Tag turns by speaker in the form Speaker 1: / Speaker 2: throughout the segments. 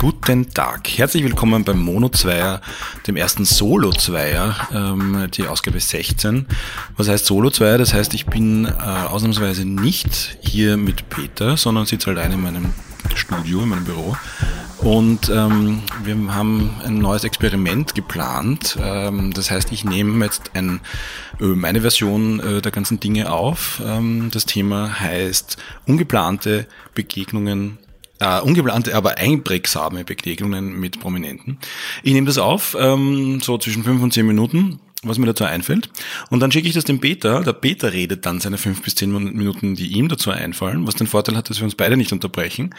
Speaker 1: Guten Tag, herzlich willkommen beim Mono Zweier, dem ersten Solo Zweier, ähm, die Ausgabe 16. Was heißt Solo Zweier? Das heißt, ich bin äh, ausnahmsweise nicht hier mit Peter, sondern sitze allein in meinem Studio, in meinem Büro. Und ähm, wir haben ein neues Experiment geplant. Ähm, das heißt, ich nehme jetzt ein, äh, meine Version äh, der ganzen Dinge auf. Ähm, das Thema heißt ungeplante Begegnungen äh, ungeplante, aber einprägsame Begegnungen mit Prominenten. Ich nehme das auf, ähm, so zwischen fünf und zehn Minuten, was mir dazu einfällt. Und dann schicke ich das dem Peter. Der Peter redet dann seine fünf bis zehn Minuten, die ihm dazu einfallen, was den Vorteil hat, dass wir uns beide nicht unterbrechen.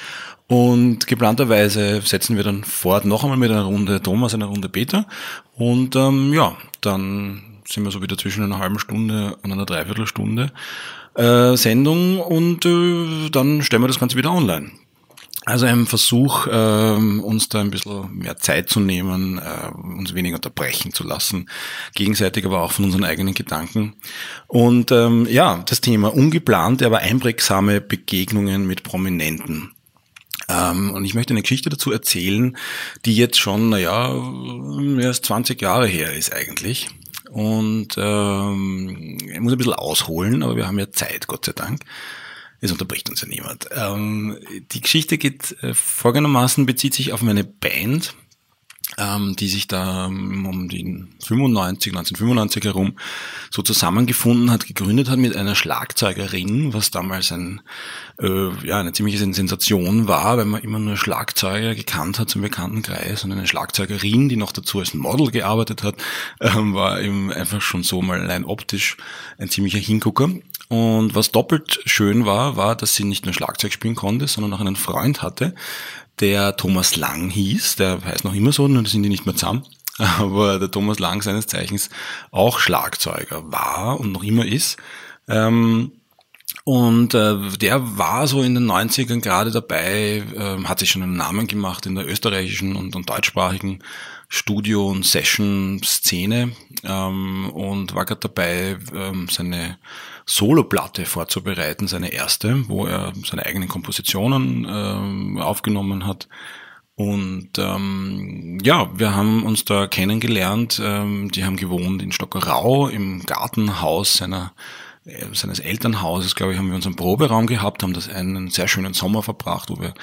Speaker 1: Und geplanterweise setzen wir dann fort noch einmal mit einer Runde Thomas, einer Runde Peter. Und ähm, ja, dann sind wir so wieder zwischen einer halben Stunde und einer Dreiviertelstunde äh, Sendung und äh, dann stellen wir das Ganze wieder online. Also ein Versuch, ähm, uns da ein bisschen mehr Zeit zu nehmen, äh, uns weniger unterbrechen zu lassen, gegenseitig aber auch von unseren eigenen Gedanken. Und ähm, ja, das Thema ungeplante, aber einprägsame Begegnungen mit Prominenten. Ähm, und ich möchte eine Geschichte dazu erzählen, die jetzt schon, naja, als 20 Jahre her ist eigentlich. Und ähm, ich muss ein bisschen ausholen, aber wir haben ja Zeit, Gott sei Dank. Es unterbricht uns ja niemand. Ähm, die Geschichte geht äh, folgendermaßen, bezieht sich auf meine Band, ähm, die sich da ähm, um die 95, 1995 herum so zusammengefunden hat, gegründet hat mit einer Schlagzeugerin, was damals ein, äh, ja, eine ziemliche Sensation war, weil man immer nur Schlagzeuger gekannt hat zum Bekanntenkreis und eine Schlagzeugerin, die noch dazu als Model gearbeitet hat, ähm, war eben einfach schon so mal allein optisch ein ziemlicher Hingucker. Und was doppelt schön war, war, dass sie nicht nur Schlagzeug spielen konnte, sondern auch einen Freund hatte, der Thomas Lang hieß. Der heißt noch immer so, nur sind die nicht mehr zusammen. Aber der Thomas Lang seines Zeichens auch Schlagzeuger war und noch immer ist. Ähm, und äh, der war so in den 90ern gerade dabei, äh, hat sich schon einen Namen gemacht in der österreichischen und, und deutschsprachigen Studio- und Session-Szene ähm, und war gerade dabei, ähm, seine Soloplatte vorzubereiten, seine erste, wo er seine eigenen Kompositionen ähm, aufgenommen hat. Und ähm, ja, wir haben uns da kennengelernt. Ähm, die haben gewohnt in Stockerau im Gartenhaus seiner seines Elternhauses, glaube ich, haben wir unseren Proberaum gehabt, haben das einen sehr schönen Sommer verbracht, wo wir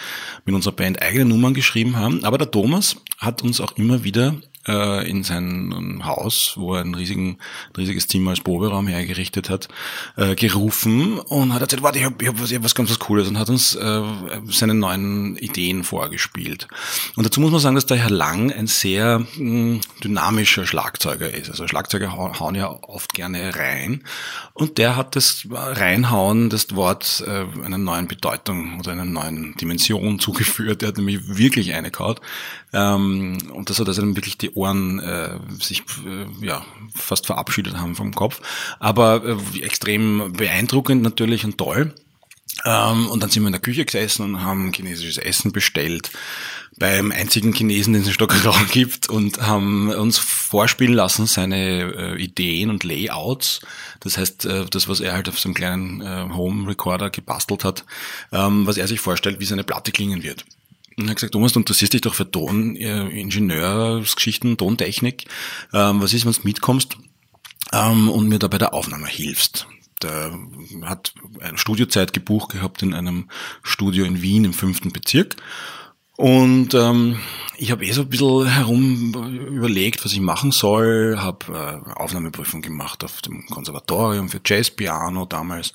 Speaker 1: mit unserer Band eigene Nummern geschrieben haben. Aber der Thomas hat uns auch immer wieder äh, in sein Haus, wo er ein, riesigen, ein riesiges Zimmer als Proberaum hergerichtet hat, äh, gerufen und hat erzählt, warte, ich habe hab was, ich hab was ganz was Cooles und hat uns äh, seine neuen Ideen vorgespielt. Und dazu muss man sagen, dass der Herr Lang ein sehr mh, hm, dynamischer Schlagzeuger ist. Also Schlagzeuger hauen ja oft gerne rein und der hat das Reinhauen, das Wort äh, einer neuen Bedeutung oder einer neuen Dimension zugeführt. Der hat nämlich wirklich eine gehaut. Ähm, und das hat also wirklich die Ohren äh, sich äh, ja fast verabschiedet haben vom Kopf. Aber äh, extrem beeindruckend natürlich und toll. Ähm, und dann sind wir in der Küche gesessen und haben chinesisches Essen bestellt beim einzigen Chinesen, den es in Stockerau gibt und haben uns vorspielen lassen seine äh, Ideen und Layouts. Das heißt, äh, das, was er halt auf so einem kleinen äh, Home Recorder gebastelt hat, ähm, was er sich vorstellt, wie seine Platte klingen wird. Und er hat gesagt, Thomas, du interessierst dich doch für Ton, äh, Tontechnik. Ähm, was ist, wenn du mitkommst ähm, und mir da bei der Aufnahme hilfst? Der hat eine Studiozeit gebucht gehabt in einem Studio in Wien im fünften Bezirk und ähm, ich habe eh so ein bisschen herum überlegt, was ich machen soll, habe äh, Aufnahmeprüfung gemacht auf dem Konservatorium für Jazzpiano damals,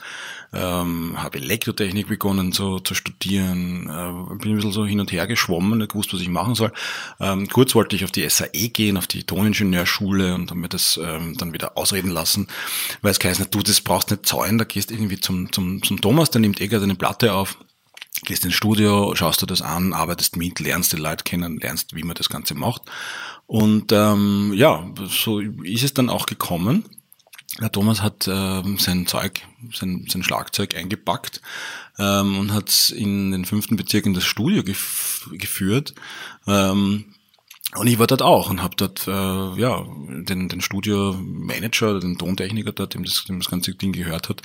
Speaker 1: ähm, habe Elektrotechnik begonnen zu, zu studieren, äh, bin ein bisschen so hin und her geschwommen, nicht gewusst, was ich machen soll. Ähm, kurz wollte ich auf die SAE gehen, auf die Toningenieurschule und habe mir das ähm, dann wieder ausreden lassen, weil es geheißen hat, du, das brauchst nicht zahlen, da gehst irgendwie zum, zum, zum Thomas, der nimmt eh gerade eine Platte auf gehst ins Studio, schaust du das an, arbeitest mit, lernst die Leute kennen, lernst, wie man das Ganze macht. Und ähm, ja, so ist es dann auch gekommen. Der Thomas hat äh, sein Zeug, sein, sein Schlagzeug eingepackt ähm, und hat in den fünften Bezirk in das Studio gef geführt. Ähm, Und ich war dort auch und habe dort äh, ja den, den Studio-Manager, den Tontechniker dort, dem das, dem das ganze Ding gehört hat,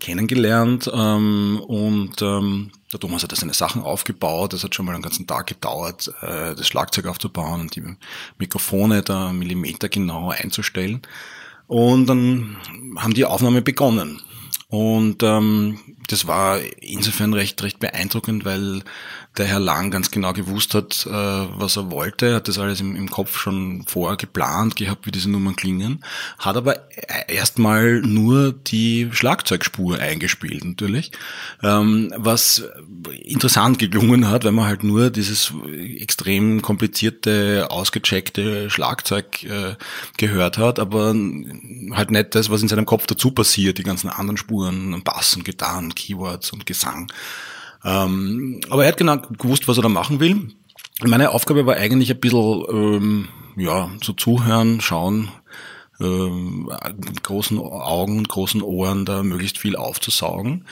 Speaker 1: kennengelernt. Ähm, und ähm, der Thomas hat da seine Sachen aufgebaut. Das hat schon mal einen ganzen Tag gedauert, äh, das Schlagzeug aufzubauen und die Mikrofone da millimetergenau einzustellen. Und dann haben die Aufnahme begonnen. Und ähm, das war insofern recht, recht beeindruckend, weil der Herr Lang ganz genau gewusst hat, äh, was er wollte, hat das alles im, im Kopf schon vorher geplant gehabt, wie diese Nummern klingen, hat aber erstmal nur die Schlagzeugspur eingespielt natürlich, ähm, was interessant geklungen hat, weil man halt nur dieses extrem komplizierte, ausgecheckte Schlagzeug äh, gehört hat, aber halt nicht das, was in seinem Kopf dazu passiert, die ganzen anderen Spuren, Bass und Gitarren, Keywords und Gesang. Ähm, aber er hat genau gewusst, was er da machen will. Meine Aufgabe war eigentlich ein bisschen, ähm, ja, so zuhören, schauen, ähm, mit großen Augen, großen Ohren da möglichst viel aufzusaugen.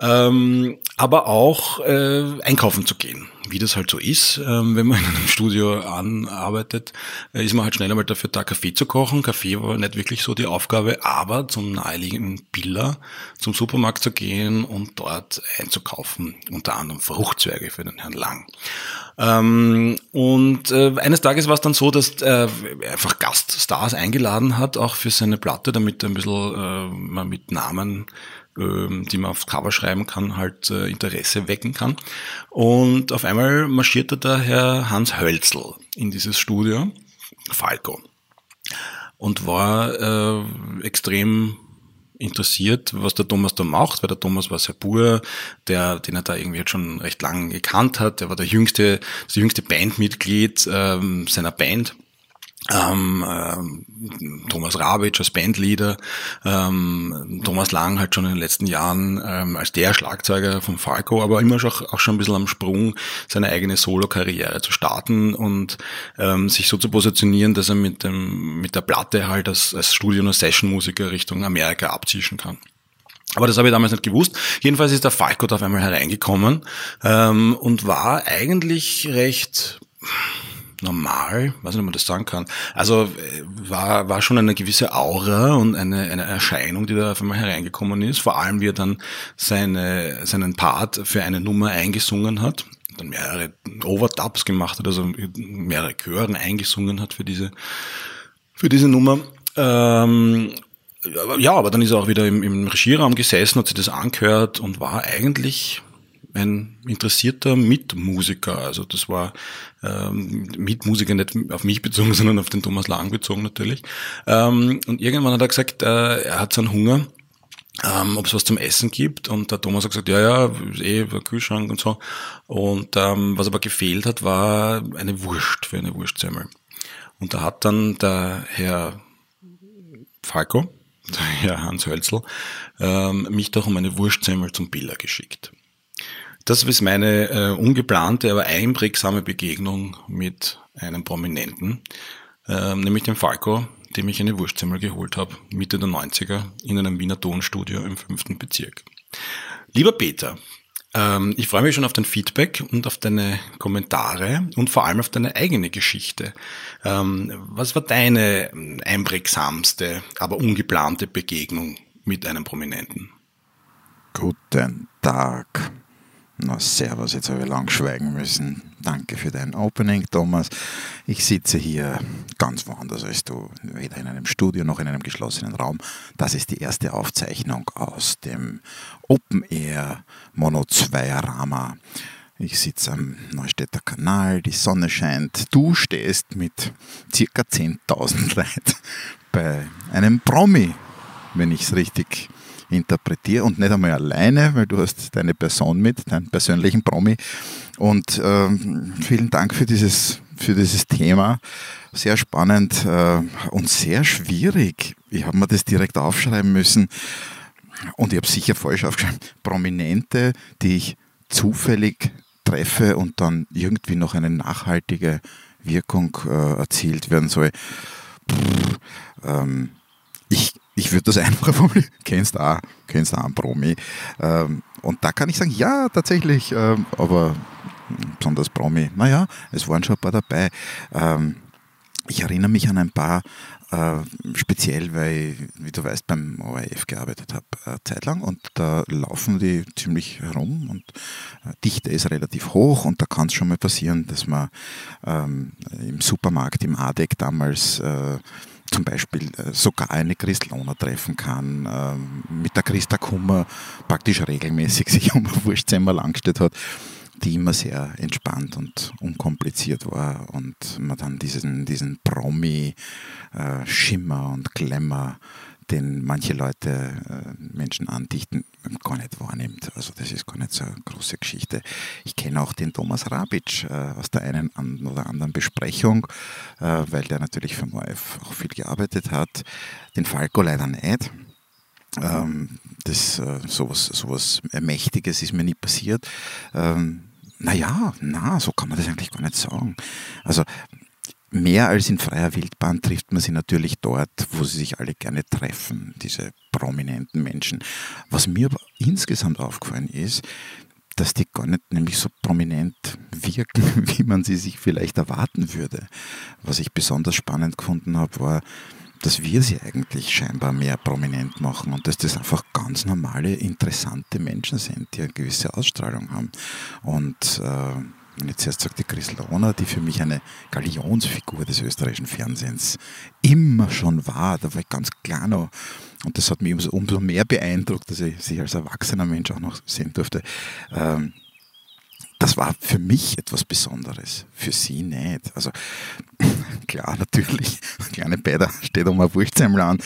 Speaker 1: Ähm, aber auch äh, einkaufen zu gehen. Wie das halt so ist, ähm, wenn man in einem Studio anarbeitet, äh, ist man halt schnell einmal dafür da, Kaffee zu kochen. Kaffee war nicht wirklich so die Aufgabe, aber zum naheliegenden Biller zum Supermarkt zu gehen und dort einzukaufen, unter anderem Fruchtzwerge für den Herrn Lang. Ähm, und äh, eines Tages war es dann so, dass äh, er einfach Gaststars eingeladen hat, auch für seine Platte, damit er ein bisschen äh, mal mit Namen die man aufs Cover schreiben kann, halt äh, Interesse wecken kann. Und auf einmal marschierte da Herr Hans Hölzl in dieses Studio, Falco, und war äh, extrem interessiert, was der Thomas da macht, weil der Thomas war sehr pur, der, den er da irgendwie jetzt schon recht lang gekannt hat. Der war der jüngste, das jüngste Bandmitglied ähm, seiner Band ähm, ähm, Thomas Rabitsch als Bandleader, ähm, Thomas Lang halt schon in den letzten Jahren ähm, als der Schlagzeuger von Falco, aber immer schon, auch schon ein bisschen am Sprung, seine eigene Solo-Karriere zu starten und ähm, sich so zu positionieren, dass er mit, dem, mit der Platte halt als, als Studio- und Session-Musiker Richtung Amerika abzischen kann. Aber das habe ich damals nicht gewusst. Jedenfalls ist der Falco da auf einmal hereingekommen ähm, und war eigentlich recht normal, weiß nicht, ob man das sagen kann. Also äh, war, war schon eine gewisse Aura und eine, eine Erscheinung, die da auf einmal hereingekommen ist. Vor allem, wie er dann seine, seinen Part für eine Nummer eingesungen hat, dann mehrere Overdubs gemacht hat, also mehrere Chören eingesungen hat für diese, für diese Nummer. Ähm, ja, aber dann ist er auch wieder im, im Regieraum gesessen, hat sich das angehört und war eigentlich ein interessierter Mitmusiker. Also das war ähm, Mitmusiker nicht auf mich bezogen, sondern auf den Thomas Lang bezogen natürlich. Ähm, und irgendwann hat er gesagt, äh, er hat seinen Hunger, ähm, ob es was zum Essen gibt. Und der Thomas hat gesagt, ja, ja, eh, Kühlschrank und so. Und ähm, was aber gefehlt hat, war eine Wurst für eine Wurstsemmel. Und da hat dann der Herr Falco, der Herr Hans Hölzl, ähm, mich doch um eine Wurstsemmel zum Biller geschickt. Das ist meine äh, ungeplante, aber einprägsame Begegnung mit einem Prominenten, äh, nämlich dem Falco, dem ich eine Wurstsemmel geholt habe, Mitte der 90er, in einem Wiener Tonstudio im fünften Bezirk. Lieber Peter, ähm, ich freue mich schon auf dein Feedback und auf deine Kommentare und vor allem auf deine eigene Geschichte. Ähm, was war deine einprägsamste, aber ungeplante Begegnung mit einem Prominenten?
Speaker 2: Guten Tag. Na, servus, jetzt habe ich lang schweigen müssen. Danke für dein Opening, Thomas. Ich sitze hier ganz woanders als du, weder in einem Studio noch in einem geschlossenen Raum. Das ist die erste Aufzeichnung aus dem Open Air Mono 2 Rama. Ich sitze am Neustädter Kanal, die Sonne scheint. Du stehst mit circa 10.000 Leuten bei einem Promi, wenn ich es richtig interpretiere und nicht einmal alleine, weil du hast deine Person mit, deinen persönlichen Promi. Und äh, vielen Dank für dieses, für dieses Thema. Sehr spannend äh, und sehr schwierig. Ich habe mir das direkt aufschreiben müssen und ich habe sicher falsch aufgeschrieben. Prominente, die ich zufällig treffe und dann irgendwie noch eine nachhaltige Wirkung äh, erzielt werden soll. Pff, ähm, ich ich würde das einfach formulieren, kennst auch, kennst auch einen Promi. Ähm, und da kann ich sagen, ja, tatsächlich, ähm, aber besonders Promi, naja, es waren schon ein paar dabei. Ähm, ich erinnere mich an ein paar, äh, speziell, weil, wie du weißt, beim ORF gearbeitet habe, äh, Zeit lang und da laufen die ziemlich herum und äh, Dichte ist relativ hoch und da kann es schon mal passieren, dass man ähm, im Supermarkt, im ADEC damals äh, zum Beispiel äh, sogar eine Christlona treffen kann, ähm, mit der Christa Kummer praktisch regelmäßig sich um ein Wurstzimmer langgestellt hat die immer sehr entspannt und unkompliziert war und man dann diesen, diesen Promi-Schimmer äh, und Glamour, den manche Leute äh, Menschen andichten, gar nicht wahrnimmt. Also das ist gar nicht so eine große Geschichte. Ich kenne auch den Thomas Rabic äh, aus der einen oder anderen Besprechung, weil der natürlich für ORF auch viel gearbeitet hat. Den Falco leider nicht. Ähm, das, äh, sowas, sowas Mächtiges ist mir nie passiert. Ähm, naja, na, so kann man das eigentlich gar nicht sagen. Also mehr als in freier Wildbahn trifft man sie natürlich dort, wo sie sich alle gerne treffen, diese prominenten Menschen. Was mir aber insgesamt aufgefallen ist, dass die gar nicht nämlich so prominent wirken, wie man sie sich vielleicht erwarten würde. Was ich besonders spannend gefunden habe, war, dass wir sie eigentlich scheinbar mehr prominent machen und dass das einfach ganz normale, interessante Menschen sind, die eine gewisse Ausstrahlung haben. Und äh, wenn ich zuerst sage, die Chris Lohner, die für mich eine Galionsfigur des österreichischen Fernsehens immer schon war, da war ich ganz klar noch. Und das hat mich umso, mehr beeindruckt, dass ich sie als erwachsener Mensch auch noch sehen durfte. Ähm, das war für mich etwas Besonderes, für sie nicht. Also klar, natürlich, kleine Bäder steht um ein Wurstsemmel an,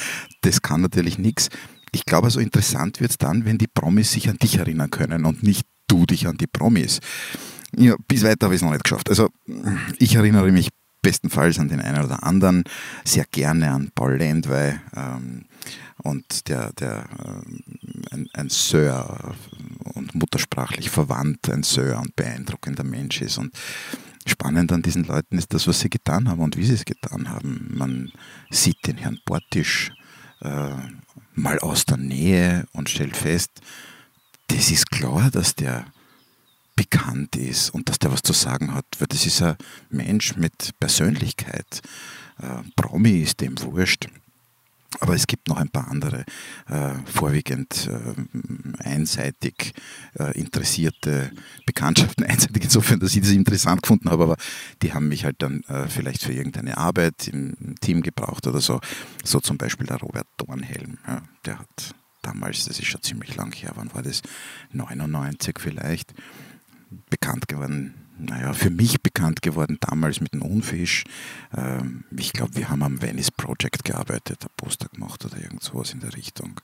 Speaker 2: das kann natürlich nichts. Ich glaube, so interessant wird es dann, wenn die Promis sich an dich erinnern können und nicht du dich an die Promis. Ja, bis weiter habe ich es noch nicht geschafft. Also ich erinnere mich bestenfalls an den einen oder anderen, sehr gerne an Paul Lendwey ähm, und der, der äh, ein, ein Sir und muttersprachlich verwandt, ein Sir und beeindruckender Mensch ist. Und spannend an diesen Leuten ist das, was sie getan haben und wie sie es getan haben. Man sieht den Herrn Portisch äh, mal aus der Nähe und stellt fest, das ist klar, dass der bekannt ist und dass der was zu sagen hat, weil das ist ein Mensch mit Persönlichkeit. Äh, Promi ist dem wurscht. Aber es gibt noch ein paar andere, äh, vorwiegend äh, einseitig äh, interessierte Bekanntschaften, einseitig insofern, dass ich das interessant gefunden habe, aber die haben mich halt dann äh, vielleicht für irgendeine Arbeit im Team gebraucht oder so. So zum Beispiel der Robert Dornhelm, ja, der hat damals, das ist schon ziemlich lang her, wann war das? 99 vielleicht, bekannt geworden naja, für mich bekannt geworden damals mit dem Unfisch. Ähm, ich glaube, wir haben am Venice Project gearbeitet, ein Poster gemacht oder irgend sowas in der Richtung.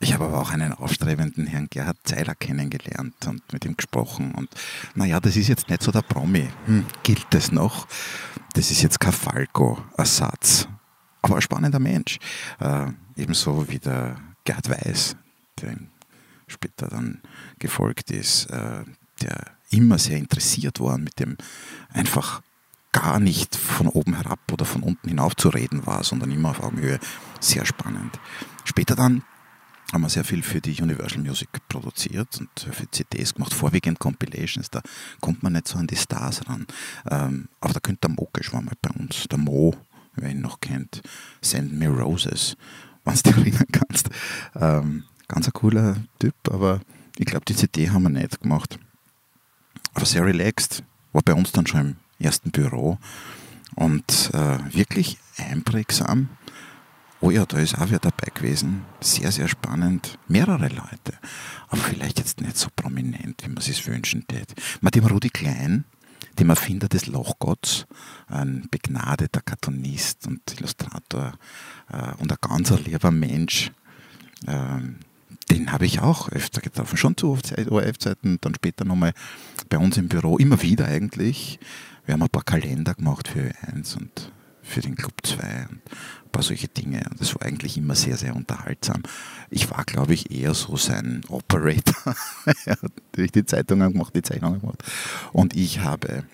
Speaker 2: Ich habe aber auch einen aufstrebenden Herrn Gerhard Zeiler kennengelernt und mit ihm gesprochen. Und naja, das ist jetzt nicht so der Promi. Hm, gilt das noch? Das ist jetzt kein Falco-Ersatz. Aber ein spannender Mensch. Äh, ebenso wie der Gerd Weiß, der später dann gefolgt ist, äh, der immer sehr interessiert war, mit dem einfach gar nicht von oben herab oder von unten hinauf zu reden war, sondern immer auf Augenhöhe. Sehr spannend. Später dann haben wir sehr viel für die Universal Music produziert und für CDs gemacht, vorwiegend Compilations, da kommt man nicht so an die Stars ran. Ähm, aber da könnte der Mokesh war mal bei uns, der Mo, wer ihn noch kennt, Send Me Roses, wenn du dich erinnern kannst. Ähm, ganz ein cooler Typ, aber ich glaube, die CD haben wir nicht gemacht aber sehr relaxed. War bei uns dann schon im ersten Büro und äh, wirklich einprägsam. Oh ja, da ist auch wieder dabei gewesen. Sehr, sehr spannend. Mehrere Leute. Aber vielleicht jetzt nicht so prominent, wie man es sich wünschen tät. Mit dem Rudi Klein, dem Erfinder des Lochgotts, ein begnadeter Cartoonist und Illustrator äh, und ein ganz lieber Mensch. Ähm, den habe ich auch öfter getroffen, schon zu ORF-Zeiten, dann später nochmal bei uns im Büro, immer wieder eigentlich. Wir haben ein paar Kalender gemacht für Ö1 und für den Club 2 und ein paar solche Dinge. Und das war eigentlich immer sehr, sehr unterhaltsam. Ich war, glaube ich, eher so sein Operator. er hat die Zeitungen gemacht, die Zeichnungen gemacht. Und ich habe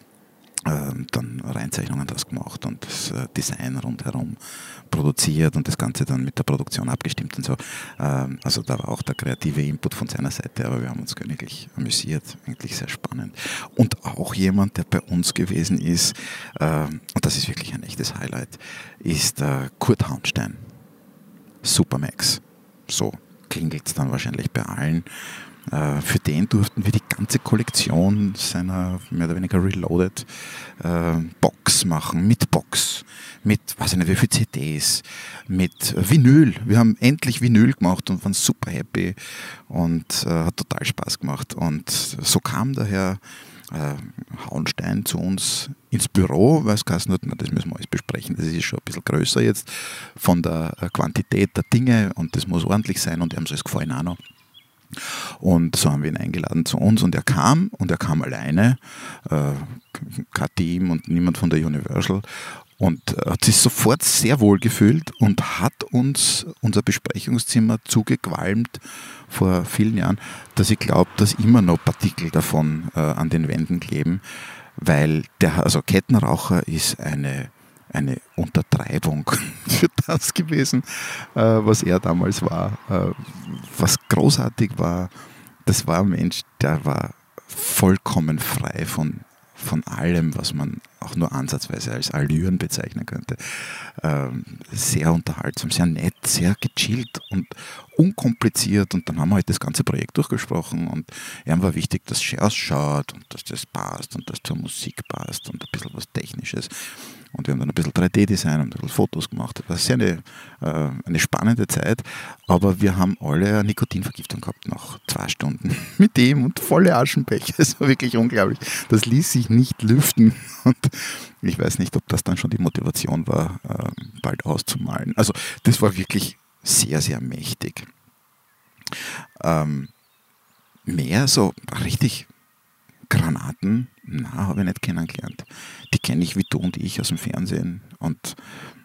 Speaker 2: dann Reinzeichnungen daraus gemacht und das äh, Design rundherum produziert und das Ganze dann mit der Produktion abgestimmt und so. Ähm, also da war auch der kreative Input von seiner Seite, aber wir haben uns königlich amüsiert, eigentlich sehr spannend. Und auch jemand, der bei uns gewesen ist, ähm, und das ist wirklich ein echtes Highlight, ist äh, Kurt Haunstein. Supermax. So klingelt es dann wahrscheinlich bei allen. Äh, für den durften wir die ganze Kollektion seiner mehr oder weniger Reloaded äh, Box machen, mit Box, mit, weiß ich nicht, wie viele CDs, mit Vinyl. Wir haben endlich Vinyl gemacht und waren super happy und äh, hat total Spaß gemacht. Und so kam daher äh, Hauenstein zu uns ins Büro, weil es geheißen hat, na, das müssen wir alles besprechen, das ist schon ein bisschen größer jetzt von der äh, Quantität der Dinge und das muss ordentlich sein und ihm soll es gefallen auch noch. Und so haben wir ihn eingeladen zu uns und er kam und er kam alleine, äh, kein Team und niemand von der Universal und hat sich sofort sehr wohl gefühlt und hat uns unser Besprechungszimmer zugequalmt vor vielen Jahren, dass ich glaube, dass immer noch Partikel davon äh, an den Wänden kleben, weil der, also Kettenraucher ist eine eine Untertreibung für das gewesen, äh, was er damals war. Äh, was großartig war, das war ein Mensch, der war vollkommen frei von, von allem, was man auch nur ansatzweise als Allüren bezeichnen könnte. Ähm, sehr unterhaltsam, sehr nett, sehr gechillt und unkompliziert. Und dann haben wir halt das ganze Projekt durchgesprochen und ihm war wichtig, dass es ausschaut und dass das passt und dass zur Musik passt und ein bisschen was Technisches. Und wir haben dann ein bisschen 3D-Design und ein bisschen Fotos gemacht. Das war sehr eine, äh, eine spannende Zeit, aber wir haben alle eine Nikotinvergiftung gehabt nach zwei Stunden mit dem und volle Aschenbecher. Das war wirklich unglaublich. Das ließ sich nicht lüften und ich weiß nicht, ob das dann schon die Motivation war, äh, bald auszumalen. Also das war wirklich sehr, sehr mächtig. Ähm, mehr so richtig Granaten, na, habe ich nicht kennengelernt. Die kenne ich wie du und ich aus dem Fernsehen und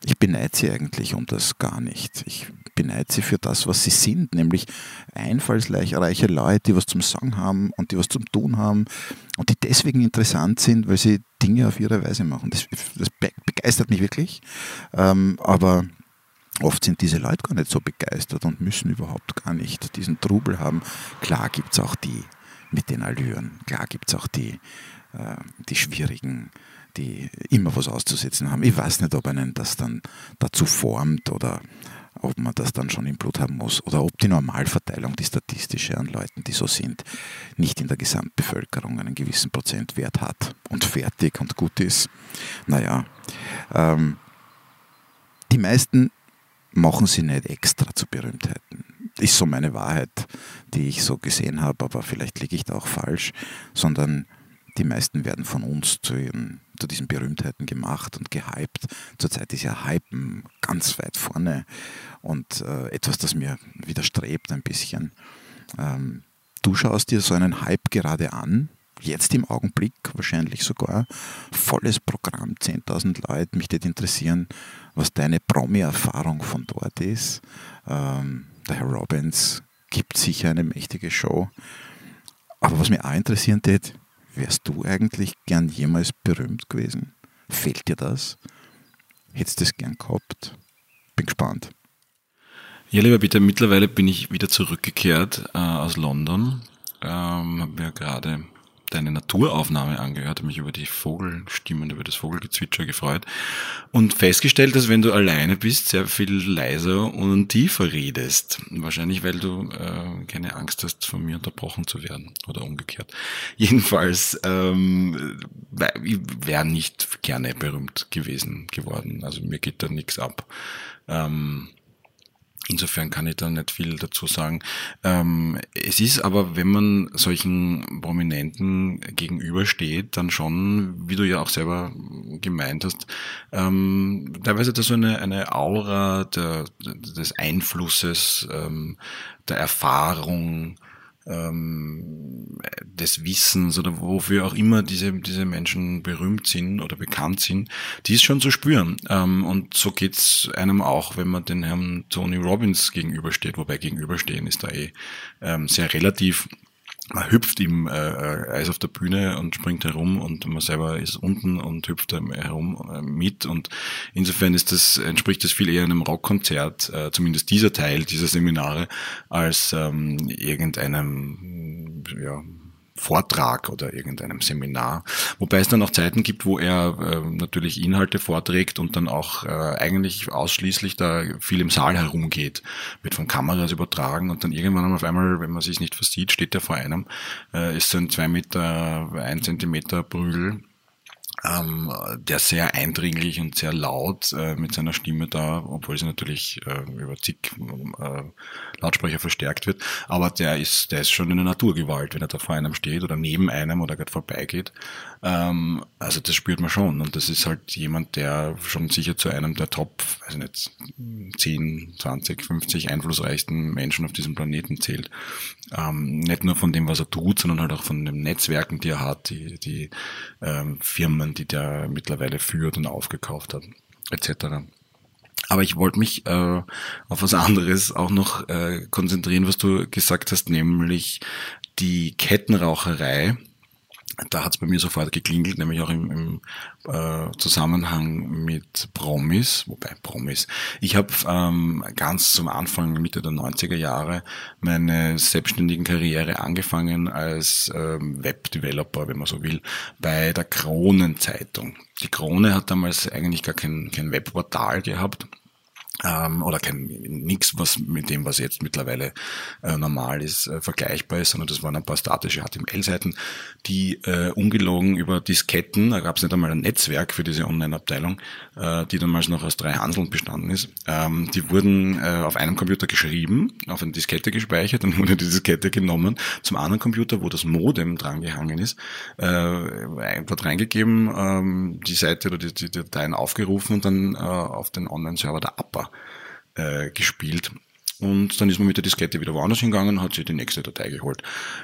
Speaker 2: ich beneide sie eigentlich um das gar nicht. Ich beneide sie für das, was sie sind, nämlich einfallsreiche Leute, die was zum Sagen haben und die was zum Tun haben und die deswegen interessant sind, weil sie Dinge auf ihre Weise machen. Das, das begeistert mich wirklich, ähm, aber Oft sind diese Leute gar nicht so begeistert und müssen überhaupt gar nicht diesen Trubel haben. Klar gibt es auch die mit den Allüren. Klar gibt es auch die, äh, die schwierigen, die immer was auszusetzen haben. Ich weiß nicht, ob einen das dann dazu formt oder ob man das dann schon im Blut haben muss oder ob die Normalverteilung, die statistische an Leuten, die so sind, nicht in der Gesamtbevölkerung einen gewissen Prozentwert hat und fertig und gut ist. Naja, ähm, die meisten machen sie nicht extra zu Berühmtheiten ist so meine Wahrheit, die ich so gesehen habe, aber vielleicht liege ich da auch falsch, sondern die meisten werden von uns zu, ihren, zu diesen Berühmtheiten gemacht und gehypt. Zurzeit ist ja Hypen ganz weit vorne und äh, etwas, das mir widerstrebt ein bisschen. Ähm, du schaust dir so einen Hype gerade an, jetzt im Augenblick wahrscheinlich sogar, volles Programm, 10.000 Leute, mich würde interessieren, was deine Promi-Erfahrung von dort ist. Ähm, der Herr Robbins gibt sicher eine mächtige Show. Aber was mich auch interessieren tät, wärst du eigentlich gern jemals berühmt gewesen? Fehlt dir das? Hättest du das gern gehabt? Bin gespannt.
Speaker 1: Ja, lieber Peter, mittlerweile bin ich wieder zurückgekehrt äh, aus London. Ähm, habe mir gerade deine Naturaufnahme angehört, mich über die Vogelstimmen, über das Vogelgezwitscher gefreut und festgestellt, dass wenn du alleine bist, sehr viel leiser und tiefer redest. Wahrscheinlich, weil du äh, keine Angst hast, von mir unterbrochen zu werden oder umgekehrt. Jedenfalls, ähm, ich wäre nicht gerne berühmt gewesen geworden. Also mir geht da nichts ab. Ähm, Insofern kann ich da nicht viel dazu sagen. Ähm, es ist aber, wenn man solchen Prominenten gegenübersteht, dann schon, wie du ja auch selber gemeint hast, ähm, teilweise da so eine, eine Aura der, des Einflusses, ähm, der Erfahrung, ähm, des Wissens oder wofür auch immer diese, diese Menschen berühmt sind oder bekannt sind, die ist schon zu spüren. Ähm, und so geht's einem auch, wenn man den Herrn Tony Robbins gegenübersteht, wobei gegenüberstehen ist da eh ähm, sehr relativ. Man hüpft ihm äh, Eis auf der Bühne und springt herum und man selber ist unten und hüpft herum äh, mit. Und insofern ist das entspricht das viel eher einem Rockkonzert, äh, zumindest dieser Teil dieser Seminare, als ähm, irgendeinem ja, Vortrag oder irgendeinem Seminar. Wobei es dann auch Zeiten gibt, wo er äh, natürlich Inhalte vorträgt und dann auch äh, eigentlich ausschließlich da viel im Saal herumgeht, wird von Kameras übertragen und dann irgendwann auf einmal, wenn man sich nicht versieht, steht er vor einem, äh, ist so ein zwei Meter, ein Zentimeter Prügel ähm, der sehr eindringlich und sehr laut äh, mit seiner Stimme da, obwohl sie natürlich äh, über zig äh, Lautsprecher verstärkt wird, aber der ist, der ist schon eine Naturgewalt, wenn er da vor einem steht oder neben einem oder gerade vorbeigeht. Ähm, also das spürt man schon und das ist halt jemand, der schon sicher zu einem der Top, weiß nicht, 10, 20, 50 einflussreichsten Menschen auf diesem Planeten zählt. Ähm, nicht nur von dem, was er tut, sondern halt auch von den Netzwerken, die er hat, die, die ähm, Firmen, die der mittlerweile führt und aufgekauft hat, etc. Aber ich wollte mich äh, auf was anderes auch noch äh, konzentrieren, was du gesagt hast, nämlich die Kettenraucherei da hat es bei mir sofort geklingelt, nämlich auch im, im äh, Zusammenhang mit Promis, wobei Promis. Ich habe ähm, ganz zum Anfang, Mitte der 90er Jahre, meine selbstständigen Karriere angefangen als ähm, Webdeveloper, wenn man so will, bei der Kronenzeitung. Die Krone hat damals eigentlich gar kein, kein Webportal gehabt ähm, oder kein nichts, was mit dem, was jetzt mittlerweile äh, normal ist, äh, vergleichbar ist, sondern das waren ein paar statische HTML-Seiten, die äh, ungelogen über Disketten, da gab es nicht einmal ein Netzwerk für diese Online-Abteilung, äh, die damals noch aus drei Hanseln bestanden ist, ähm, die wurden äh, auf einem Computer geschrieben, auf eine Diskette gespeichert, dann wurde die Diskette genommen, zum anderen Computer, wo das Modem dran gehangen ist, äh, dort reingegeben, ähm, die Seite oder die, die Dateien aufgerufen und dann äh, auf den Online-Server der APA äh, gespielt. Und dann ist man mit der Diskette wieder woanders hingegangen und hat sich die nächste Datei geholt.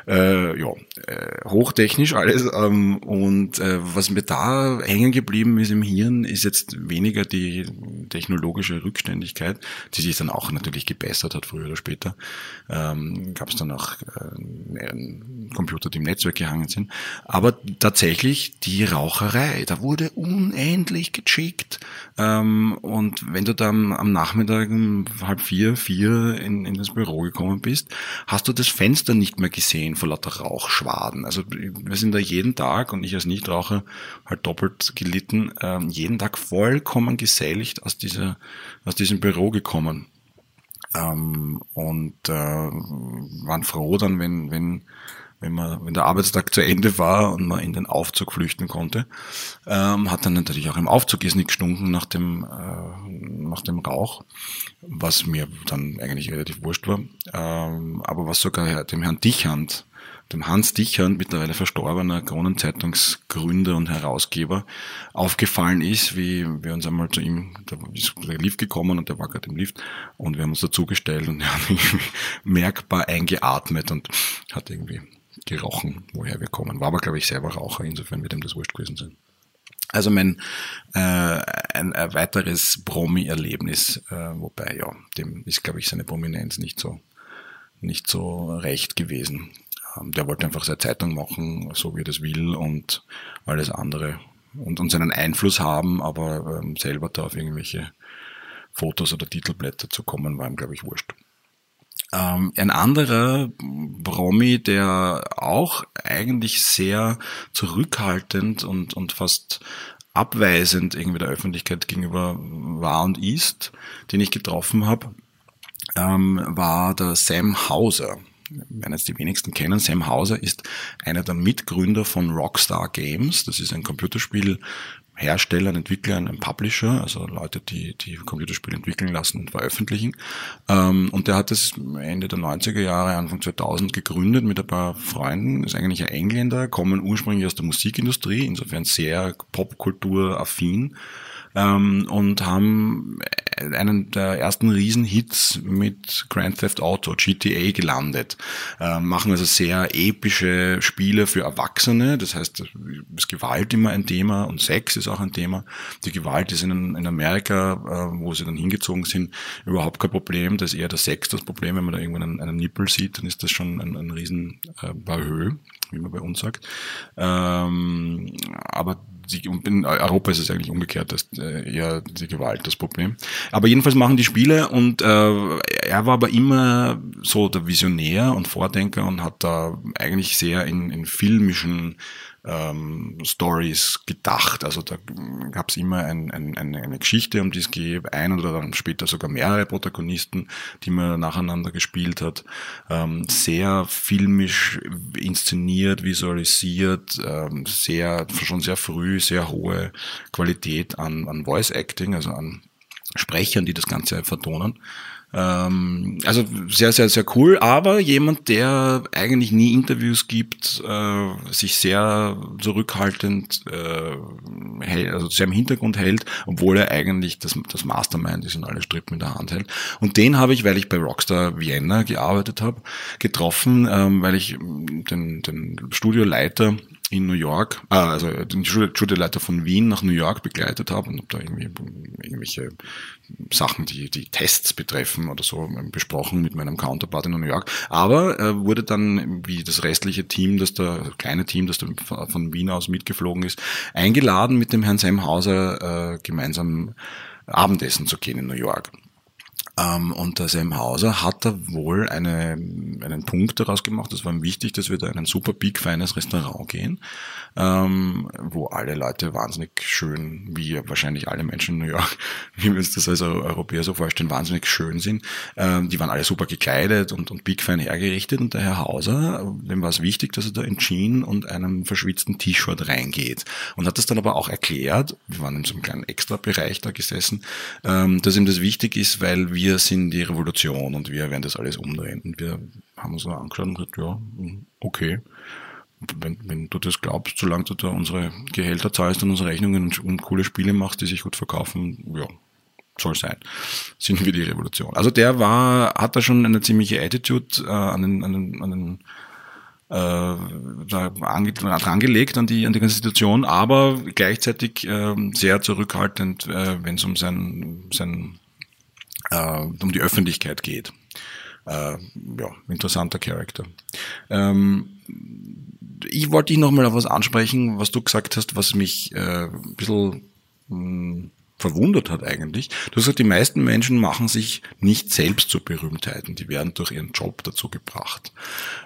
Speaker 1: Äh, ja, äh, hochtechnisch alles. Ähm, und äh, was mir da hängen geblieben ist im Hirn, ist jetzt weniger die technologische Rückständigkeit, die sich dann auch natürlich gebessert hat, früher oder später. Ähm, Gab es dann auch äh, Computer, die im Netzwerk gehangen sind. Aber tatsächlich die Raucherei, da wurde unendlich gechickt. Ähm, und wenn du dann am Nachmittag um halb vier, vier in, in das Büro gekommen bist, hast du das Fenster nicht mehr gesehen vor lauter Rauchschwaden. Also wir sind da jeden Tag und ich als Nichtraucher halt doppelt gelitten, äh, jeden Tag vollkommen geselligt aus dieser, aus diesem Büro gekommen. Ähm, und äh, waren froh dann, wenn, wenn wenn man, wenn der Arbeitstag zu Ende war und man in den Aufzug flüchten konnte, ähm, hat dann natürlich auch im Aufzug ist nicht gestunken nach dem, äh, nach dem Rauch, was mir dann eigentlich relativ wurscht war. Ähm, aber was sogar dem Herrn Dichand, dem Hans Dichand, mittlerweile verstorbener Kronenzeitungsgründer und Herausgeber, aufgefallen ist, wie wir uns einmal zu ihm, da ist der Lift gekommen und der war gerade im Lift und wir haben uns dazugestellt und er hat merkbar eingeatmet und hat irgendwie gerochen, woher wir kommen. War aber, glaube ich, selber Raucher, insofern wird ihm das wurscht gewesen sein. Also mein äh, ein, ein weiteres Promi-Erlebnis, äh, wobei ja, dem ist, glaube ich, seine Prominenz nicht so nicht so recht gewesen. Ähm, der wollte einfach seine Zeitung machen, so wie er das will und alles andere und, und seinen Einfluss haben, aber ähm, selber da auf irgendwelche Fotos oder Titelblätter zu kommen, war ihm, glaube ich, wurscht. Ähm, ein anderer Promi, der auch eigentlich sehr zurückhaltend und, und fast abweisend irgendwie der Öffentlichkeit gegenüber war und ist, den ich getroffen habe, ähm, war der Sam Hauser. Wenn jetzt die wenigsten kennen, Sam Hauser ist einer der Mitgründer von Rockstar Games. Das ist ein Computerspiel Hersteller, ein Entwickler, ein Publisher, also Leute, die, die Computerspiele entwickeln lassen und veröffentlichen. Ähm, und der hat das Ende der 90er Jahre, Anfang 2000 gegründet mit ein paar Freunden, ist eigentlich ein Engländer, kommen ursprünglich aus der Musikindustrie, insofern sehr Popkultur-affin ähm, und haben einen der ersten Riesenhits mit Grand Theft Auto, GTA, gelandet. Äh, machen also sehr epische Spiele für Erwachsene, das heißt, ist Gewalt immer ein Thema und Sex ist auch ein Thema. Die Gewalt ist in, in Amerika, äh, wo sie dann hingezogen sind, überhaupt kein Problem, das ist eher der Sex das Problem, wenn man da irgendwann einen, einen Nippel sieht, dann ist das schon ein, ein riesen äh, Höhe, wie man bei uns sagt. Ähm, aber in Europa ist es eigentlich umgekehrt, dass äh, eher die Gewalt das Problem. Aber jedenfalls machen die Spiele und äh, er war aber immer so der Visionär und Vordenker und hat da eigentlich sehr in, in filmischen ähm, Stories gedacht. Also da gab es immer ein, ein, eine, Geschichte, um die es geht, ein oder dann später sogar mehrere Protagonisten, die man nacheinander gespielt hat. Ähm, sehr filmisch inszeniert, visualisiert, ähm, sehr schon sehr früh sehr hohe Qualität an, an Voice Acting, also an Sprechern, die das Ganze vertonen. Ähm, also sehr, sehr, sehr cool, aber jemand, der eigentlich nie Interviews gibt, äh, sich sehr zurückhaltend äh, hält, also sehr im Hintergrund hält, obwohl er eigentlich das, das Mastermind ist und alle Strippen in der Hand hält. Und den habe ich, weil ich bei Rockstar Vienna gearbeitet habe, getroffen, ähm, weil ich den, den Studioleiter in New York, äh, also den Studieleiter von Wien nach New York begleitet habe und habe da irgendwie irgendwelche Sachen, die die Tests betreffen oder so besprochen mit meinem Counterpart in New York. Aber äh, wurde dann, wie das restliche Team, das da kleine Team, das da von Wien aus mitgeflogen ist, eingeladen, mit dem Herrn Sam äh, gemeinsam Abendessen zu gehen in New York. Ähm, und der Sam Hauser hat da wohl eine, einen Punkt daraus gemacht. Es war ihm wichtig, dass wir da in ein super big feines Restaurant gehen, ähm, wo alle Leute wahnsinnig schön, wie wahrscheinlich alle Menschen in New York, wie wir uns das als Europäer so vorstellen, wahnsinnig schön sind. Ähm, die waren alle super gekleidet und, und big fein hergerichtet. Und der Herr Hauser, dem war es wichtig, dass er da in Jean und einem verschwitzten T-Shirt reingeht. Und hat das dann aber auch erklärt, wir waren in so einem kleinen Extra-Bereich da gesessen, ähm, dass ihm das wichtig ist, weil wir wir sind die Revolution und wir werden das alles umdrehen. Und wir haben uns nur angeschaut und gesagt, ja, okay. Wenn, wenn du das glaubst, solange du da unsere Gehälter zahlst und unsere Rechnungen und, und coole Spiele machst, die sich gut verkaufen, ja, soll sein. Sind wir die Revolution. Also der war, hat da schon eine ziemliche Attitude äh, an den, an den, an den äh, da ange, an die, an die Konstitution, aber gleichzeitig äh, sehr zurückhaltend, äh, wenn es um sein, sein äh, um die Öffentlichkeit geht. Äh, ja, interessanter Charakter. Ähm, ich wollte dich nochmal auf was ansprechen, was du gesagt hast, was mich äh, ein bisschen mh, hm, verwundert hat eigentlich. Du hast gesagt, die meisten Menschen machen sich nicht selbst zu Berühmtheiten, die werden durch ihren Job dazu gebracht.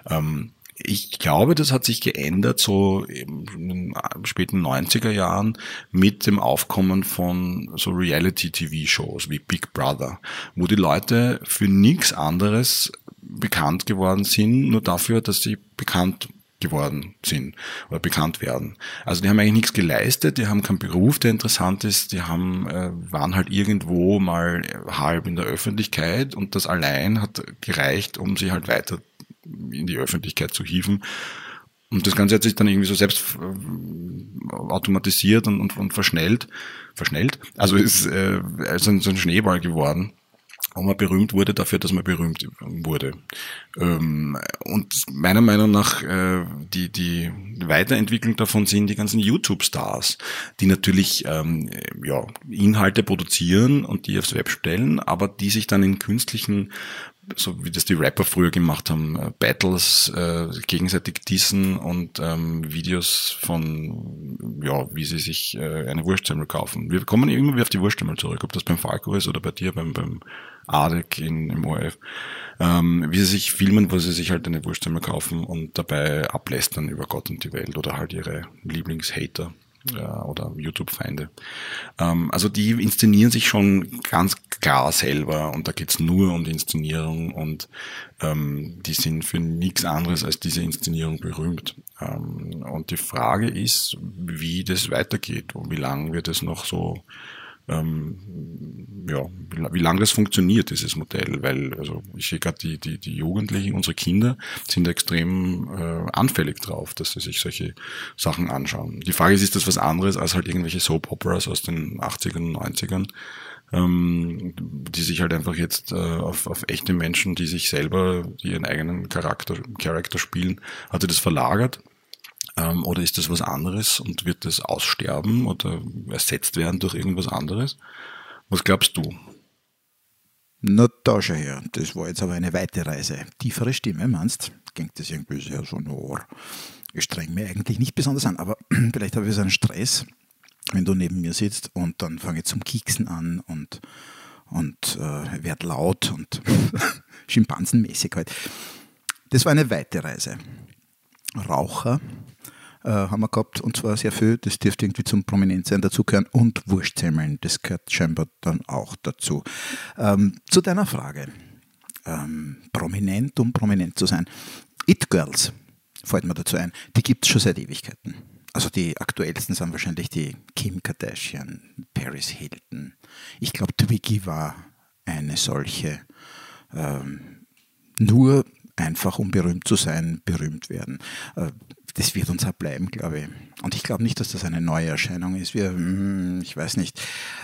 Speaker 1: Ähm, ich glaube, das hat sich geändert so in den späten 90er Jahren mit dem Aufkommen von so Reality-TV-Shows wie Big Brother, wo die Leute für nichts anderes bekannt geworden sind, nur dafür, dass sie bekannt geworden sind oder bekannt werden. Also die haben eigentlich nichts geleistet, die haben keinen Beruf, der interessant ist, die haben, äh, waren halt irgendwo mal halb in der Öffentlichkeit und das allein hat gereicht, um sie halt weiter in die Öffentlichkeit zu hieven. Und das Ganze hat sich dann irgendwie so selbst äh, automatisiert und, und, und verschnellt. Verschnellt? Also ist äh, so, ein, ein Schneeball geworden wo man berühmt wurde dafür, dass man berühmt wurde. Ähm, und meiner Meinung nach äh, die, die Weiterentwicklung davon sind die ganzen YouTube-Stars, die natürlich ähm, ja, Inhalte produzieren und die aufs Web stellen, aber die sich dann in künstlichen so wie das die Rapper früher gemacht haben, äh, Battles äh, gegenseitig dissen und ähm, Videos von, ja, wie sie sich äh, eine Wurstsemmel kaufen. Wir kommen wieder auf die Wurstsemmel zurück, ob das beim Falco ist oder bei dir beim, beim ADEC in, im ORF. Ähm, wie sie sich filmen, wo sie sich halt eine Wurstsemmel kaufen und dabei ablästern über Gott und die Welt oder halt ihre Lieblingshater ja, oder YouTube-Feinde. Ähm, also die inszenieren sich schon ganz klar selber und da geht's nur um die Inszenierung und ähm, die sind für nichts anderes als diese Inszenierung berühmt. Ähm, und die Frage ist, wie das weitergeht und wie lange wir das noch so ähm, ja, wie lange das funktioniert, dieses Modell, weil also ich sehe gerade die, die, die Jugendlichen, unsere Kinder sind extrem äh, anfällig drauf, dass sie sich solche Sachen anschauen. Die Frage ist, ist das was anderes als halt irgendwelche Soap Operas aus den 80ern, 90ern, ähm, die sich halt einfach jetzt äh, auf, auf echte Menschen, die sich selber, ihren eigenen Charakter, Charakter spielen, hat sie das verlagert? Ähm, oder ist das was anderes und wird das aussterben oder ersetzt werden durch irgendwas anderes? Was glaubst du?
Speaker 2: Na, da schau her. Das war jetzt aber eine weite Reise. Tiefere Stimme, meinst Klingt das irgendwie sehr sonor? Ich streng mich eigentlich nicht besonders an, aber vielleicht habe ich so einen Stress, wenn du neben mir sitzt und dann fange ich zum Kieksen an und, und äh, werde laut und schimpansenmäßig halt. Das war eine weite Reise. Raucher äh, haben wir gehabt und zwar sehr viel, das dürfte irgendwie zum Prominentsein dazugehören und Wurstsemmeln, das gehört scheinbar dann auch dazu. Ähm, zu deiner Frage, ähm, prominent, um prominent zu sein. It Girls, fällt mir dazu ein, die gibt es schon seit Ewigkeiten. Also die aktuellsten sind wahrscheinlich die Kim Kardashian, Paris Hilton. Ich glaube, Twiggy war eine solche. Ähm, nur einfach um berühmt zu sein, berühmt werden. Äh, das wird uns auch bleiben, glaube ich. Und ich glaube nicht, dass das eine neue Erscheinung ist. Wir, hm, ich weiß nicht,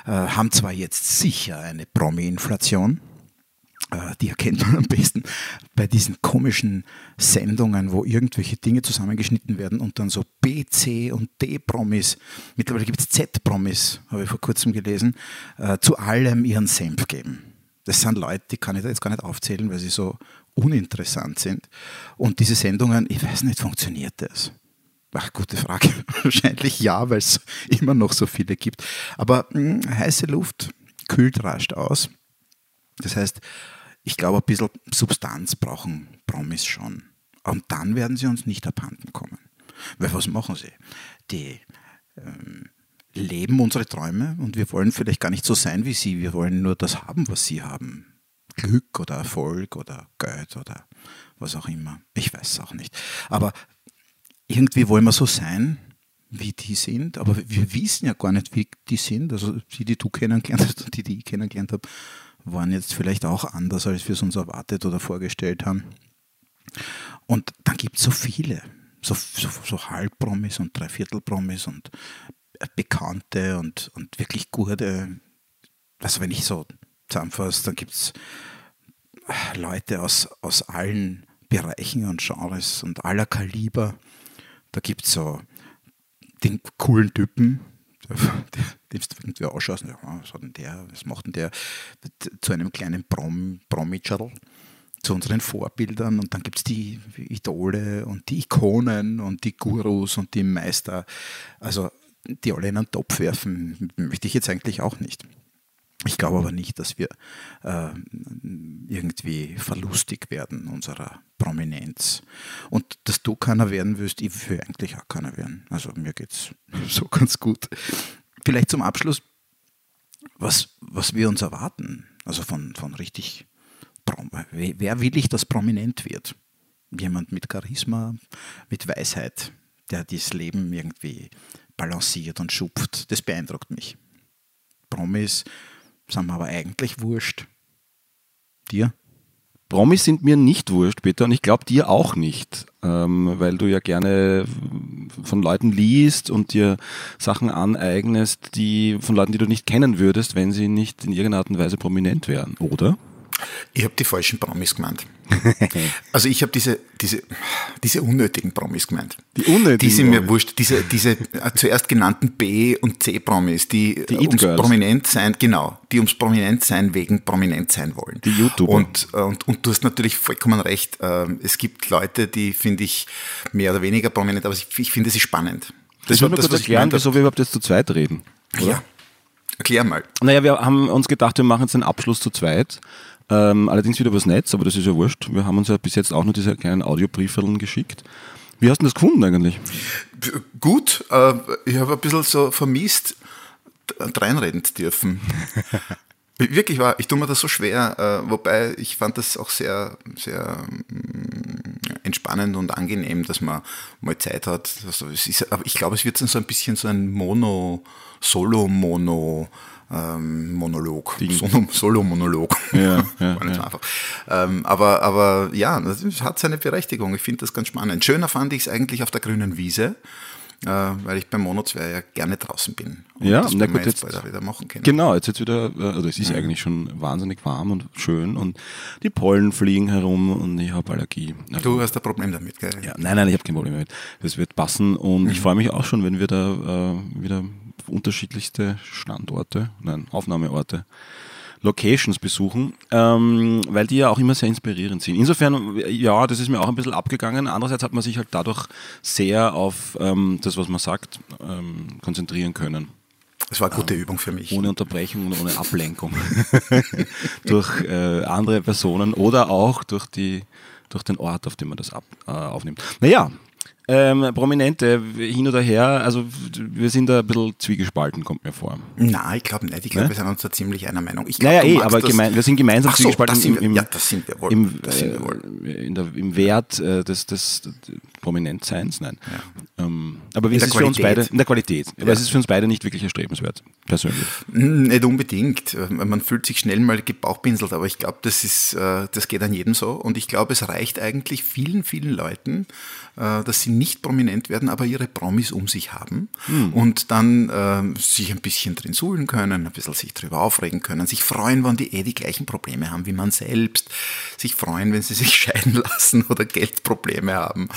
Speaker 2: äh, haben zwar jetzt sicher eine Promi-Inflation, äh, die erkennt man am besten bei diesen komischen Sendungen, wo irgendwelche Dinge zusammengeschnitten werden und dann so B, C und D-Promis, mittlerweile gibt es Z-Promis, habe ich vor kurzem gelesen, zu allem ihren Senf geben. Das sind Leute, die kann ich da jetzt gar nicht aufzählen, weil sie so uninteressant sind. Und diese Sendungen, ich weiß nicht, funktioniert das? Ach, gute Frage. Wahrscheinlich ja, weil es immer noch so viele gibt. Aber mh, hm, heiße Luft kühlt rasch aus. Das heißt, ich glaube, ein bisschen Substanz brauchen Promis schon. Und dann werden sie uns nicht abhanden kommen. Weil was machen sie? Die ähm, leben unsere Träume und wir wollen vielleicht gar nicht so sein wie sie. Wir wollen nur das haben, was sie haben. Glück oder Erfolg oder Geld oder was auch immer. Ich weiß es auch nicht. Aber irgendwie wollen wir so sein, wie die sind, aber wir wissen ja gar nicht, wie die sind. Also die, die du kennengelernt hast und die, die ich kennengelernt habe, waren jetzt vielleicht auch anders, als wir es uns erwartet oder vorgestellt haben. Und dann gibt es so viele, so, so, so Halbpromis und Dreiviertelpromis und Bekannte und, und wirklich gute. Also wenn ich so zusammenfasst, dann gibt es Leute aus, aus allen Bereichen und Genres und aller Kaliber. Da gibt es so den coolen Typen, dem du irgendwie ausschaust, ja, was hat denn der, was macht denn der, zu einem kleinen Prom, Promitschadl, zu unseren Vorbildern und dann gibt es die Idole und die Ikonen und die Gurus und die Meister, also die alle in einen Topf werfen, möchte ich jetzt eigentlich auch nicht. Ich glaube aber nicht, dass wir äh, irgendwie verlustig werden unserer Prominenz. Und dass du keiner werden wirst, ich will eigentlich auch keiner werden. Also mir geht es so ganz gut. Vielleicht zum Abschluss, was, was wir uns erwarten, also von, von richtig, wer will ich, dass prominent wird? Jemand mit Charisma, mit Weisheit, der das Leben irgendwie balanciert und schupft. Das beeindruckt mich. Promis sind mir aber eigentlich wurscht. Dir?
Speaker 1: Promis sind mir nicht wurscht, Peter, und ich glaube dir auch nicht, ähm, weil du ja gerne von Leuten liest und dir Sachen aneignest, die von Leuten, die du nicht kennen würdest, wenn sie nicht in irgendeiner Art und Weise prominent wären, oder?
Speaker 2: Ich habe die falschen Promis gemeint. also ich habe diese, diese, diese unnötigen Promis gemeint.
Speaker 1: Die unnötigen?
Speaker 2: Die sind mir wurscht. Diese, diese äh, zuerst genannten B- und C-Promis, die, die ums prominent sein, genau, die ums prominent sein wegen prominent sein wollen.
Speaker 1: Die YouTuber.
Speaker 2: Und, äh, und, und du hast natürlich vollkommen recht. Ähm, es gibt Leute, die finde ich mehr oder weniger prominent, aber ich, ich finde sie spannend.
Speaker 1: Das, das wird mir kurz erklären, wieso wir überhaupt jetzt zu zweit reden.
Speaker 2: Oder? Ja. Erklär mal.
Speaker 1: Naja, wir haben uns gedacht, wir machen jetzt einen Abschluss zu zweit. Ähm, allerdings wieder übers Netz, aber das ist ja wurscht. Wir haben uns ja bis jetzt auch nur diese kleinen Audiobriefeln geschickt. Wie hast du das gefunden eigentlich?
Speaker 2: Gut, äh, ich habe ein bisschen so vermisst, reinreden zu dürfen. Wirklich war, ich tue mir das so schwer, äh, wobei ich fand das auch sehr, sehr mm, entspannend und angenehm, dass man mal Zeit hat. Also es ist, aber ich glaube, es wird dann so ein bisschen so ein Mono, Solo-Mono, ähm, Monolog, Solo-Monolog. Ja, ja, ja. Ähm, aber, aber ja, das hat seine Berechtigung. Ich finde das ganz spannend. Schöner fand ich es eigentlich auf der grünen Wiese weil ich beim Mono 2 ja gerne draußen bin.
Speaker 1: Und ja, das na gut, jetzt, jetzt wieder machen können. Genau, jetzt jetzt wieder, äh, also es ist mhm. eigentlich schon wahnsinnig warm und schön und die Pollen fliegen herum und ich habe Allergie.
Speaker 2: Also, du hast ein Problem damit, gell?
Speaker 1: Ja, nein, nein, ich habe kein Problem damit. Das wird passen und mhm. ich freue mich auch schon, wenn wir da äh, wieder unterschiedlichste Standorte, nein, Aufnahmeorte Locations besuchen, ähm, weil die ja auch immer sehr inspirierend sind. Insofern, ja, das ist mir auch ein bisschen abgegangen. Andererseits hat man sich halt dadurch sehr auf ähm, das, was man sagt, ähm, konzentrieren können.
Speaker 2: Das war eine gute Übung für mich.
Speaker 1: Ohne Unterbrechung und ohne Ablenkung durch äh, andere Personen oder auch durch, die, durch den Ort, auf dem man das ab, äh, aufnimmt. Naja, ähm, Prominente hin oder her, also wir sind da ein bisschen zwiegespalten, kommt mir vor.
Speaker 2: Nein, ich glaube nicht. Ich glaube, ne? wir sind uns da ziemlich einer Meinung. Ich
Speaker 1: glaub, naja, eh, aber gemein, wir sind gemeinsam
Speaker 2: so,
Speaker 1: zwiegespalten
Speaker 2: im, im, ja, das sind wir wohl.
Speaker 1: Im, das sind wir wohl. Äh, in der, im Wert äh, des, des, des Prominentseins, nein. Ja. Ähm, aber es ist Qualität. für uns beide, in der Qualität, ja. aber es ist für uns beide nicht wirklich erstrebenswert, persönlich.
Speaker 2: Hm, nicht unbedingt. Man fühlt sich schnell mal gebauchpinselt, aber ich glaube, das ist, äh, das geht an jedem so und ich glaube, es reicht eigentlich vielen, vielen Leuten, äh, dass sie nicht prominent werden, aber ihre Promis um sich haben mhm. und dann äh, sich ein bisschen drin suhlen können, ein bisschen sich drüber aufregen können, sich freuen, wenn die eh die gleichen Probleme haben wie man selbst, sich freuen, wenn sie sich scheiden lassen oder Geldprobleme haben.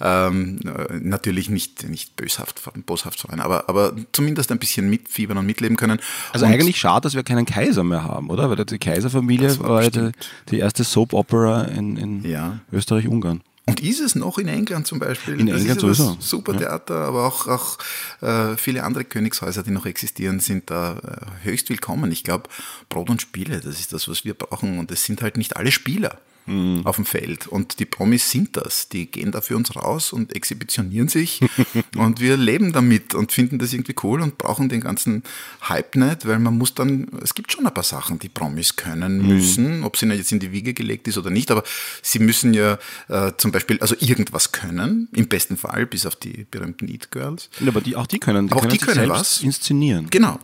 Speaker 2: Ähm, äh, natürlich nicht, nicht böshaft, boshaft freuen, aber, aber zumindest ein bisschen mitfiebern und mitleben können.
Speaker 1: Also und eigentlich schade, dass wir keinen Kaiser mehr haben, oder? Weil die Kaiserfamilie war, war die, die, erste Soap-Opera in, in ja. Österreich-Ungarn.
Speaker 2: Und ist es noch in England zum Beispiel?
Speaker 1: In das England ist sowieso.
Speaker 2: Super Theater, ja. aber auch, auch äh, viele andere Königshäuser, die noch existieren, sind da äh, höchst willkommen. Ich glaube, Brot und Spiele, das ist das, was wir brauchen. Und es sind halt nicht alle Spieler mhm. auf dem Feld. Und die Promis sind das. Die gehen da für uns raus und exhibitionieren sich. und wir leben damit und finden das irgendwie cool und brauchen den ganzen Hype nicht, weil man muss dann, es gibt schon ein paar Sachen, die Promis können mhm. müssen, ob sie jetzt in die Wiege gelegt ist oder nicht, aber sie müssen ja äh, zum Beispiel, also irgendwas können, im besten Fall, bis auf die berühmten Eat Girls.
Speaker 1: Ja, aber die, auch die können,
Speaker 2: die auch können, die können was
Speaker 1: inszenieren.
Speaker 2: Genau.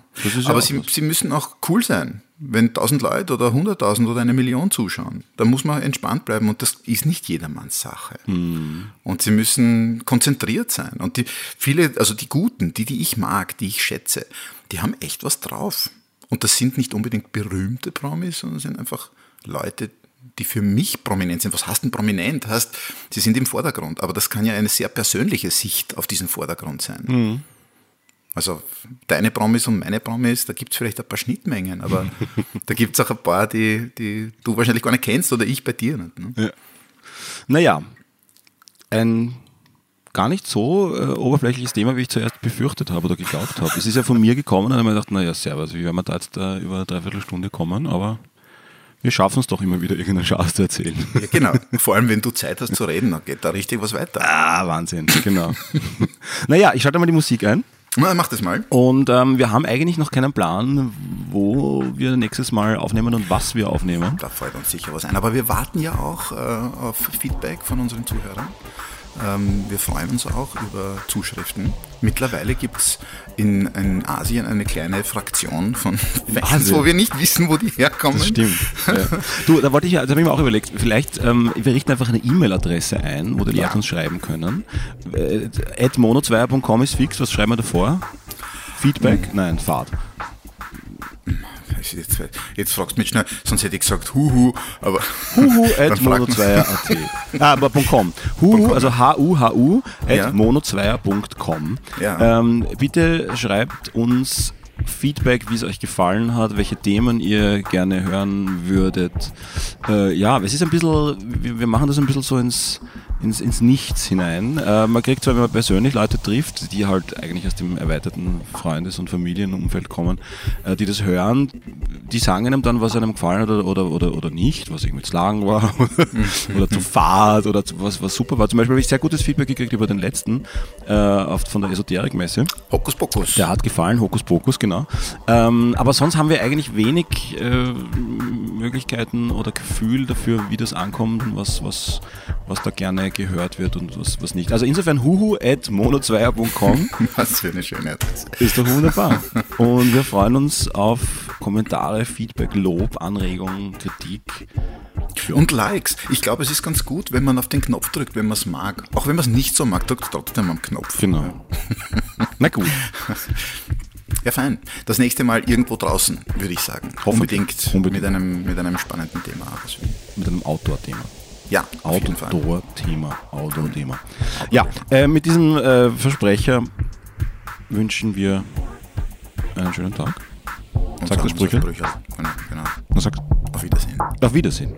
Speaker 2: aber sie, sie müssen auch cool sein wenn 1000 Leute oder 100.000 oder eine Million zuschauen, dann muss man entspannt bleiben und das ist nicht jedermanns Sache. Mhm. Und sie müssen konzentriert sein. Und die viele, also die Guten, die, die ich mag, die ich schätze, die haben echt was drauf. Und das sind nicht unbedingt berühmte Promis, sondern sind einfach Leute, die für mich prominent sind. Was heißt denn prominent? Heißt, sie sind im Vordergrund. Aber das kann ja eine sehr persönliche Sicht auf diesen Vordergrund sein. Mhm. Also deine Promis und meine Promis, da gibt es vielleicht ein paar Schnittmengen, aber da gibt es auch ein paar, die, die du wahrscheinlich gar nicht kennst oder ich bei dir nicht. Ne? Ja.
Speaker 1: Naja, ein gar nicht so äh, oberflächliches Thema, wie ich zuerst befürchtet habe oder geglaubt habe. Es ist ja von mir gekommen und dann habe ich gedacht, naja, servus, wie werden wir da jetzt äh, über eine Dreiviertelstunde kommen, aber wir schaffen es doch immer wieder, irgendeinen Schatz zu erzählen.
Speaker 2: Ja, genau. Vor allem, wenn du Zeit hast zu reden, dann geht da richtig was weiter.
Speaker 1: Ah, Wahnsinn, genau. naja, ich schalte mal die Musik ein.
Speaker 2: Na, mach das mal.
Speaker 1: Und ähm, wir haben eigentlich noch keinen Plan, wo wir nächstes Mal aufnehmen und was wir aufnehmen.
Speaker 2: Da fällt uns sicher was ein. Aber wir warten ja auch äh, auf Feedback von unseren Zuhörern. Ähm, wir freuen uns auch über Zuschriften. Mittlerweile gibt es in, in, Asien eine kleine Fraktion von Fans, wo wir nicht wissen, wo die herkommen. Das
Speaker 1: stimmt. Ja. Du, da wollte ich, da habe ich mir auch überlegt, vielleicht ähm, wir richten einfach eine E-Mail-Adresse ein, wo die ja. Leute uns schreiben können. Äh, mono2.com ist fix, was schreiben wir davor? Feedback? Hm. Nein, Fahrt
Speaker 2: jetzt, jetzt fragst du mich schnell, sonst hätte ich gesagt Huhu, aber
Speaker 1: Huhu at mono2.at. ah, aber .com. Huhu, also H-U-H-U at ja. mono2.com. Ja. Ähm, bitte schreibt uns Feedback, wie es euch gefallen hat, welche Themen ihr gerne hören würdet. Äh, ja, es ist ein bisschen, wir, wir machen das ein bisschen so ins ins, ins Nichts hinein. Äh, man kriegt zwar, wenn man persönlich Leute trifft, die halt eigentlich aus dem erweiterten Freundes- und Familienumfeld kommen, äh, die das hören, die sagen einem dann, was einem gefallen hat oder, oder, oder, oder nicht, was irgendwie zu lang war oder zu fad oder zu, was, was super war. Zum Beispiel habe ich sehr gutes Feedback gekriegt über den letzten äh, von der Esoterikmesse.
Speaker 2: Hokus Pokus.
Speaker 1: Der hat gefallen, Hokus Pokus, genau. Ähm, aber sonst haben wir eigentlich wenig äh, Möglichkeiten oder Gefühl dafür, wie das ankommt und was, was, was da gerne gehört wird und was, was nicht. Also insofern huhu at mono2er.com.
Speaker 2: Was für eine schöne Adresse.
Speaker 1: Ist doch wunderbar. Und wir freuen uns auf Kommentare, Feedback, Lob, Anregungen, Kritik.
Speaker 2: Und Likes. Ich glaube, es ist ganz gut, wenn man auf den Knopf drückt, wenn man es mag. Auch wenn man es nicht so mag, drückt trotzdem am Knopf.
Speaker 1: Genau. Na gut.
Speaker 2: Ja, fein. Das nächste Mal irgendwo draußen, würde ich sagen. Unbedingt,
Speaker 1: Unbedingt.
Speaker 2: Mit, einem, mit einem spannenden Thema.
Speaker 1: Mit einem Outdoor-Thema.
Speaker 2: Ja.
Speaker 1: Outdoor-Thema. Outdoor-Thema. Ja, äh, mit diesem äh, Versprecher wünschen wir einen schönen Tag.
Speaker 2: Und sagst du
Speaker 1: Sprüche?
Speaker 2: Sprüche. Genau.
Speaker 1: Und sagst,
Speaker 2: auf Wiedersehen.
Speaker 1: Auf Wiedersehen.